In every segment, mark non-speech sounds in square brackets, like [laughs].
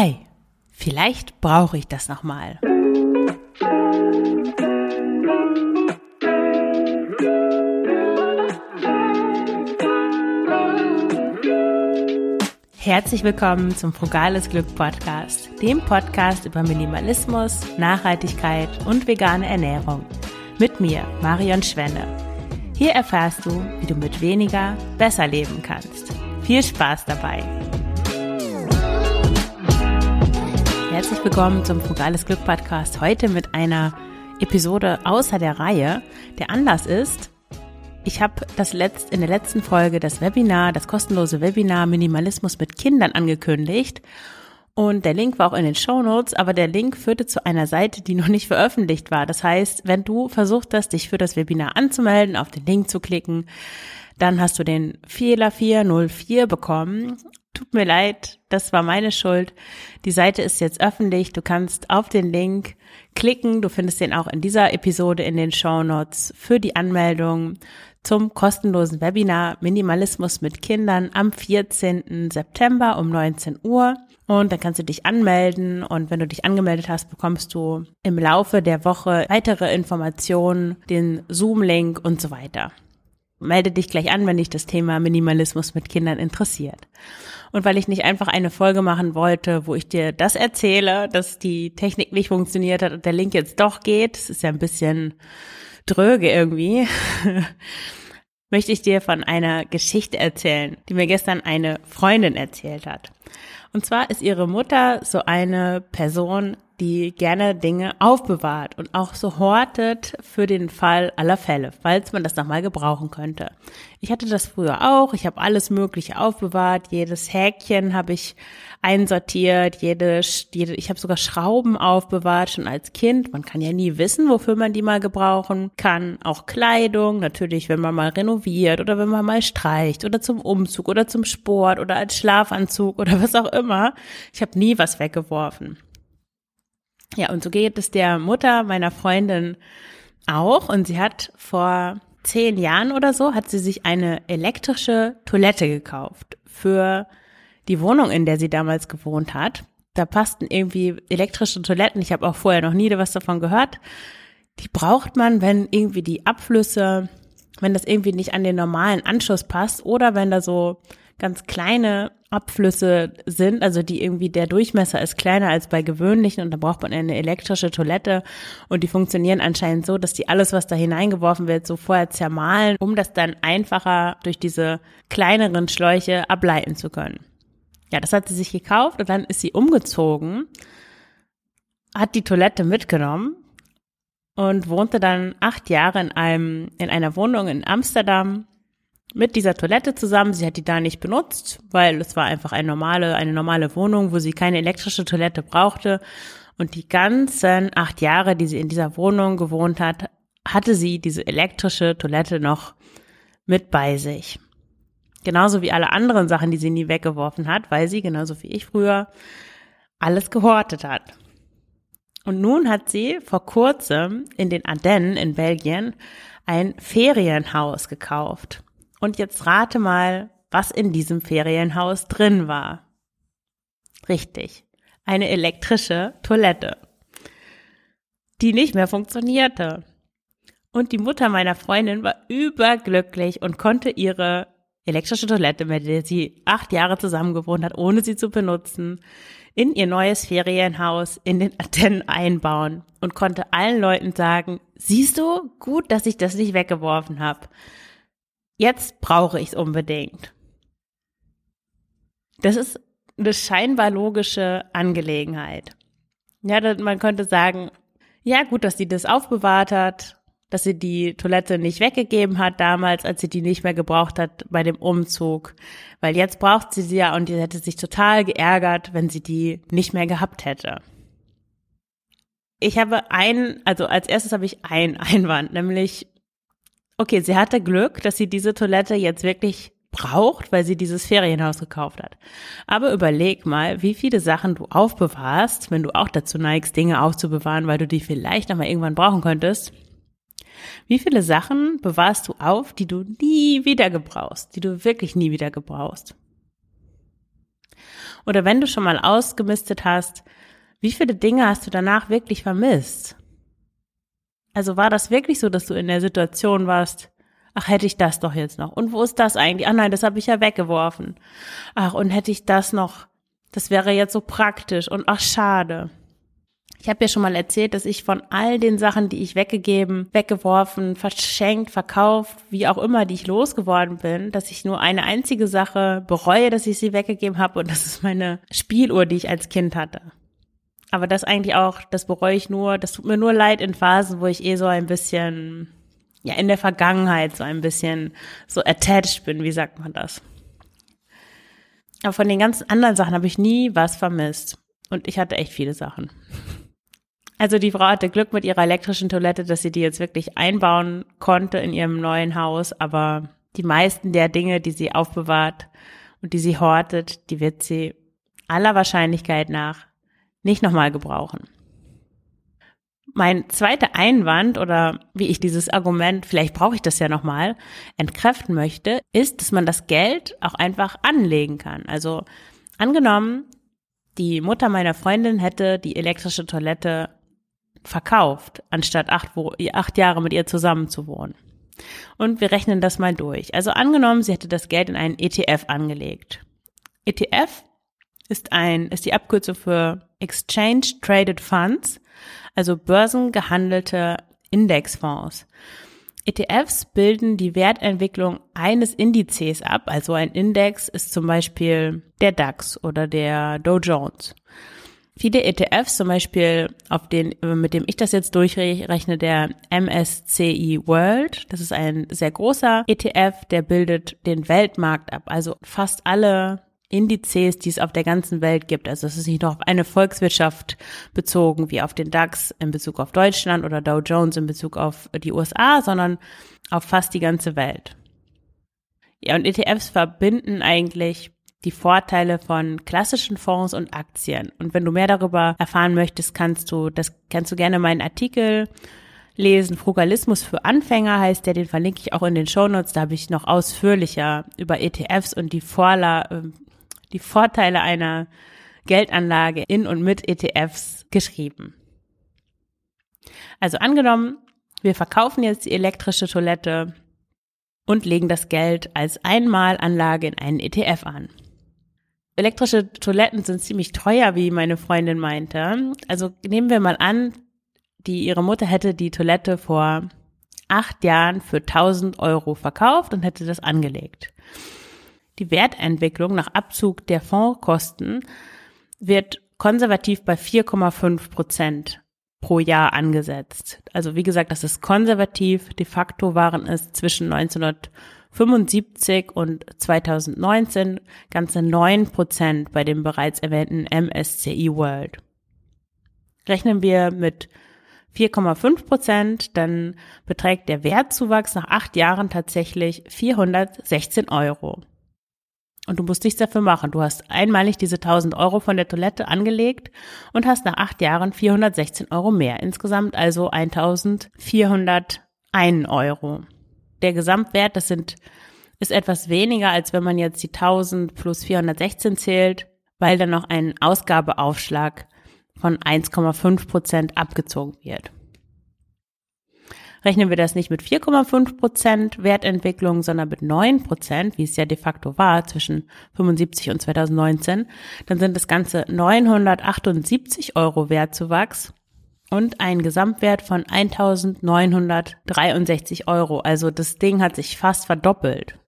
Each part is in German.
Hi, vielleicht brauche ich das nochmal. Herzlich willkommen zum Frugales Glück Podcast, dem Podcast über Minimalismus, Nachhaltigkeit und vegane Ernährung. Mit mir, Marion Schwenne. Hier erfährst du, wie du mit weniger besser leben kannst. Viel Spaß dabei! Herzlich willkommen zum Frugales Glück Podcast. Heute mit einer Episode außer der Reihe. Der Anlass ist, ich habe das letzt, in der letzten Folge das Webinar, das kostenlose Webinar Minimalismus mit Kindern angekündigt. Und der Link war auch in den Show Notes, aber der Link führte zu einer Seite, die noch nicht veröffentlicht war. Das heißt, wenn du versucht hast, dich für das Webinar anzumelden, auf den Link zu klicken, dann hast du den Fehler 404 bekommen. Tut mir leid, das war meine Schuld. Die Seite ist jetzt öffentlich. Du kannst auf den Link klicken. Du findest den auch in dieser Episode in den Show Notes für die Anmeldung zum kostenlosen Webinar Minimalismus mit Kindern am 14. September um 19 Uhr. Und dann kannst du dich anmelden und wenn du dich angemeldet hast, bekommst du im Laufe der Woche weitere Informationen, den Zoom-Link und so weiter. Melde dich gleich an, wenn dich das Thema Minimalismus mit Kindern interessiert. Und weil ich nicht einfach eine Folge machen wollte, wo ich dir das erzähle, dass die Technik nicht funktioniert hat und der Link jetzt doch geht, das ist ja ein bisschen dröge irgendwie, [laughs] möchte ich dir von einer Geschichte erzählen, die mir gestern eine Freundin erzählt hat. Und zwar ist ihre Mutter so eine Person, die gerne Dinge aufbewahrt und auch so hortet für den Fall aller Fälle, falls man das nochmal gebrauchen könnte. Ich hatte das früher auch. Ich habe alles Mögliche aufbewahrt. Jedes Häkchen habe ich einsortiert. Jede, jede ich habe sogar Schrauben aufbewahrt schon als Kind. Man kann ja nie wissen, wofür man die mal gebrauchen kann. Auch Kleidung, natürlich, wenn man mal renoviert oder wenn man mal streicht oder zum Umzug oder zum Sport oder als Schlafanzug oder was auch immer. Ich habe nie was weggeworfen. Ja, und so geht es der Mutter meiner Freundin auch. Und sie hat vor zehn Jahren oder so, hat sie sich eine elektrische Toilette gekauft für die Wohnung, in der sie damals gewohnt hat. Da passten irgendwie elektrische Toiletten. Ich habe auch vorher noch nie was davon gehört. Die braucht man, wenn irgendwie die Abflüsse, wenn das irgendwie nicht an den normalen Anschluss passt oder wenn da so ganz kleine Abflüsse sind, also die irgendwie der Durchmesser ist kleiner als bei gewöhnlichen und da braucht man eine elektrische Toilette und die funktionieren anscheinend so, dass die alles, was da hineingeworfen wird, so vorher zermahlen, um das dann einfacher durch diese kleineren Schläuche ableiten zu können. Ja, das hat sie sich gekauft und dann ist sie umgezogen, hat die Toilette mitgenommen und wohnte dann acht Jahre in einem, in einer Wohnung in Amsterdam mit dieser Toilette zusammen. Sie hat die da nicht benutzt, weil es war einfach eine normale, eine normale Wohnung, wo sie keine elektrische Toilette brauchte. Und die ganzen acht Jahre, die sie in dieser Wohnung gewohnt hat, hatte sie diese elektrische Toilette noch mit bei sich. Genauso wie alle anderen Sachen, die sie nie weggeworfen hat, weil sie, genauso wie ich früher, alles gehortet hat. Und nun hat sie vor kurzem in den Ardennen in Belgien ein Ferienhaus gekauft. Und jetzt rate mal, was in diesem Ferienhaus drin war. Richtig, eine elektrische Toilette, die nicht mehr funktionierte. Und die Mutter meiner Freundin war überglücklich und konnte ihre elektrische Toilette, mit der sie acht Jahre zusammen gewohnt hat, ohne sie zu benutzen, in ihr neues Ferienhaus in den Athenen einbauen und konnte allen Leuten sagen, siehst du, gut, dass ich das nicht weggeworfen habe jetzt brauche ich es unbedingt. Das ist eine scheinbar logische Angelegenheit. Ja, man könnte sagen, ja, gut, dass sie das aufbewahrt hat, dass sie die Toilette nicht weggegeben hat damals, als sie die nicht mehr gebraucht hat bei dem Umzug, weil jetzt braucht sie sie ja und die hätte sich total geärgert, wenn sie die nicht mehr gehabt hätte. Ich habe ein, also als erstes habe ich einen [laughs] Einwand, nämlich Okay, sie hatte Glück, dass sie diese Toilette jetzt wirklich braucht, weil sie dieses Ferienhaus gekauft hat. Aber überleg mal, wie viele Sachen du aufbewahrst, wenn du auch dazu neigst, Dinge aufzubewahren, weil du die vielleicht nochmal irgendwann brauchen könntest. Wie viele Sachen bewahrst du auf, die du nie wieder gebrauchst, die du wirklich nie wieder gebrauchst? Oder wenn du schon mal ausgemistet hast, wie viele Dinge hast du danach wirklich vermisst? Also war das wirklich so, dass du in der Situation warst, ach, hätte ich das doch jetzt noch. Und wo ist das eigentlich? Ach nein, das habe ich ja weggeworfen. Ach, und hätte ich das noch, das wäre jetzt so praktisch und ach, schade. Ich habe ja schon mal erzählt, dass ich von all den Sachen, die ich weggegeben, weggeworfen, verschenkt, verkauft, wie auch immer, die ich losgeworden bin, dass ich nur eine einzige Sache bereue, dass ich sie weggegeben habe und das ist meine Spieluhr, die ich als Kind hatte. Aber das eigentlich auch, das bereue ich nur, das tut mir nur leid in Phasen, wo ich eh so ein bisschen, ja, in der Vergangenheit so ein bisschen so attached bin, wie sagt man das? Aber von den ganzen anderen Sachen habe ich nie was vermisst. Und ich hatte echt viele Sachen. Also die Frau hatte Glück mit ihrer elektrischen Toilette, dass sie die jetzt wirklich einbauen konnte in ihrem neuen Haus, aber die meisten der Dinge, die sie aufbewahrt und die sie hortet, die wird sie aller Wahrscheinlichkeit nach nicht nochmal gebrauchen. Mein zweiter Einwand oder wie ich dieses Argument, vielleicht brauche ich das ja nochmal, entkräften möchte, ist, dass man das Geld auch einfach anlegen kann. Also angenommen, die Mutter meiner Freundin hätte die elektrische Toilette verkauft, anstatt acht, acht Jahre mit ihr zusammen zu wohnen. Und wir rechnen das mal durch. Also angenommen, sie hätte das Geld in einen ETF angelegt. ETF ist ein, ist die Abkürzung für Exchange Traded Funds, also börsengehandelte Indexfonds. ETFs bilden die Wertentwicklung eines Indizes ab. Also ein Index ist zum Beispiel der DAX oder der Dow Jones. Viele ETFs, zum Beispiel auf den, mit dem ich das jetzt durchrechne, der MSCI World, das ist ein sehr großer ETF, der bildet den Weltmarkt ab. Also fast alle Indizes, die es auf der ganzen Welt gibt. Also es ist nicht nur auf eine Volkswirtschaft bezogen, wie auf den DAX in Bezug auf Deutschland oder Dow Jones in Bezug auf die USA, sondern auf fast die ganze Welt. Ja, und ETFs verbinden eigentlich die Vorteile von klassischen Fonds und Aktien. Und wenn du mehr darüber erfahren möchtest, kannst du, das kannst du gerne meinen Artikel lesen. Frugalismus für Anfänger heißt der, den verlinke ich auch in den Shownotes. Da habe ich noch ausführlicher über ETFs und die, Vorla ähm, die Vorteile einer Geldanlage in und mit ETFs geschrieben. Also angenommen, wir verkaufen jetzt die elektrische Toilette und legen das Geld als Einmalanlage in einen ETF an elektrische Toiletten sind ziemlich teuer, wie meine Freundin meinte. Also nehmen wir mal an, die, ihre Mutter hätte die Toilette vor acht Jahren für 1000 Euro verkauft und hätte das angelegt. Die Wertentwicklung nach Abzug der Fondskosten wird konservativ bei 4,5 Prozent pro Jahr angesetzt. Also wie gesagt, das ist konservativ. De facto waren es zwischen 1900 75 und 2019 ganze 9 Prozent bei dem bereits erwähnten MSCI World. Rechnen wir mit 4,5 Prozent, dann beträgt der Wertzuwachs nach acht Jahren tatsächlich 416 Euro. Und du musst nichts dafür machen. Du hast einmalig diese 1000 Euro von der Toilette angelegt und hast nach acht Jahren 416 Euro mehr. Insgesamt also 1401 Euro der Gesamtwert, das sind, ist etwas weniger, als wenn man jetzt die 1000 plus 416 zählt, weil dann noch ein Ausgabeaufschlag von 1,5 Prozent abgezogen wird. Rechnen wir das nicht mit 4,5 Prozent Wertentwicklung, sondern mit 9 Prozent, wie es ja de facto war zwischen 75 und 2019, dann sind das Ganze 978 Euro Wertzuwachs und einen Gesamtwert von 1963 Euro. Also das Ding hat sich fast verdoppelt.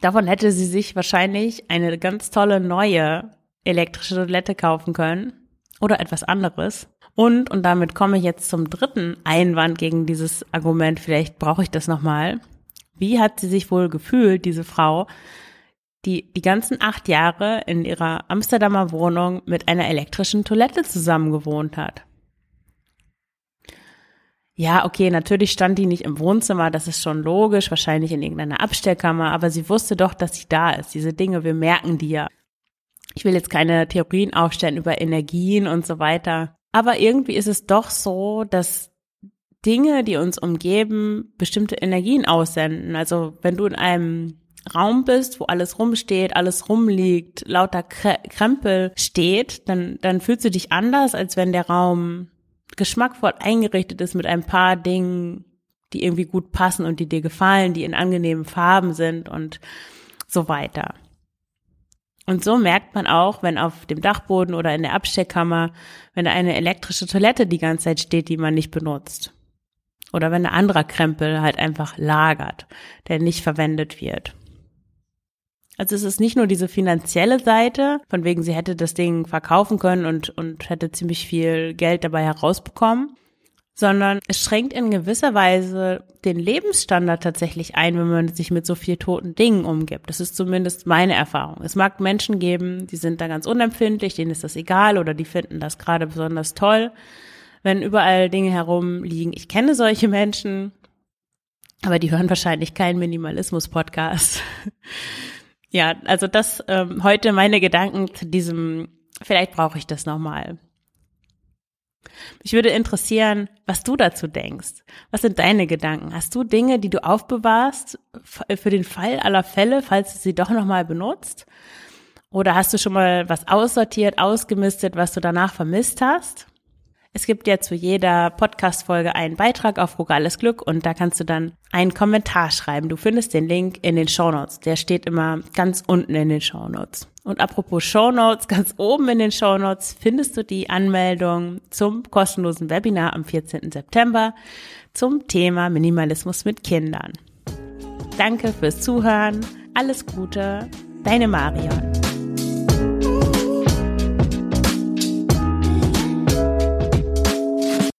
Davon hätte sie sich wahrscheinlich eine ganz tolle neue elektrische Toilette kaufen können oder etwas anderes. Und, und damit komme ich jetzt zum dritten Einwand gegen dieses Argument, vielleicht brauche ich das nochmal. Wie hat sie sich wohl gefühlt, diese Frau, die die ganzen acht Jahre in ihrer Amsterdamer Wohnung mit einer elektrischen Toilette zusammengewohnt hat? Ja, okay, natürlich stand die nicht im Wohnzimmer, das ist schon logisch, wahrscheinlich in irgendeiner Abstellkammer, aber sie wusste doch, dass sie da ist. Diese Dinge, wir merken die ja. Ich will jetzt keine Theorien aufstellen über Energien und so weiter, aber irgendwie ist es doch so, dass Dinge, die uns umgeben, bestimmte Energien aussenden. Also wenn du in einem Raum bist, wo alles rumsteht, alles rumliegt, lauter Krempel steht, dann, dann fühlst du dich anders, als wenn der Raum geschmackvoll eingerichtet ist mit ein paar Dingen, die irgendwie gut passen und die dir gefallen, die in angenehmen Farben sind und so weiter. Und so merkt man auch, wenn auf dem Dachboden oder in der Absteckkammer, wenn da eine elektrische Toilette die ganze Zeit steht, die man nicht benutzt. Oder wenn ein anderer Krempel halt einfach lagert, der nicht verwendet wird. Also es ist nicht nur diese finanzielle Seite, von wegen sie hätte das Ding verkaufen können und, und hätte ziemlich viel Geld dabei herausbekommen, sondern es schränkt in gewisser Weise den Lebensstandard tatsächlich ein, wenn man sich mit so viel toten Dingen umgibt. Das ist zumindest meine Erfahrung. Es mag Menschen geben, die sind da ganz unempfindlich, denen ist das egal oder die finden das gerade besonders toll, wenn überall Dinge herumliegen. Ich kenne solche [laughs] Menschen, aber die hören wahrscheinlich keinen Minimalismus-Podcast. [laughs] ja, also das ähm, heute meine Gedanken zu diesem, vielleicht brauche ich das nochmal. Mich würde interessieren, was du dazu denkst. Was sind deine Gedanken? Hast du Dinge, die du aufbewahrst für den Fall aller Fälle, falls du sie doch nochmal benutzt? Oder hast du schon mal was aussortiert, ausgemistet, was du danach vermisst hast? Es gibt ja zu jeder Podcast-Folge einen Beitrag auf Frugales Glück und da kannst du dann einen Kommentar schreiben. Du findest den Link in den Show Notes. Der steht immer ganz unten in den Show Notes. Und apropos Show Notes, ganz oben in den Show Notes findest du die Anmeldung zum kostenlosen Webinar am 14. September zum Thema Minimalismus mit Kindern. Danke fürs Zuhören. Alles Gute. Deine Marion.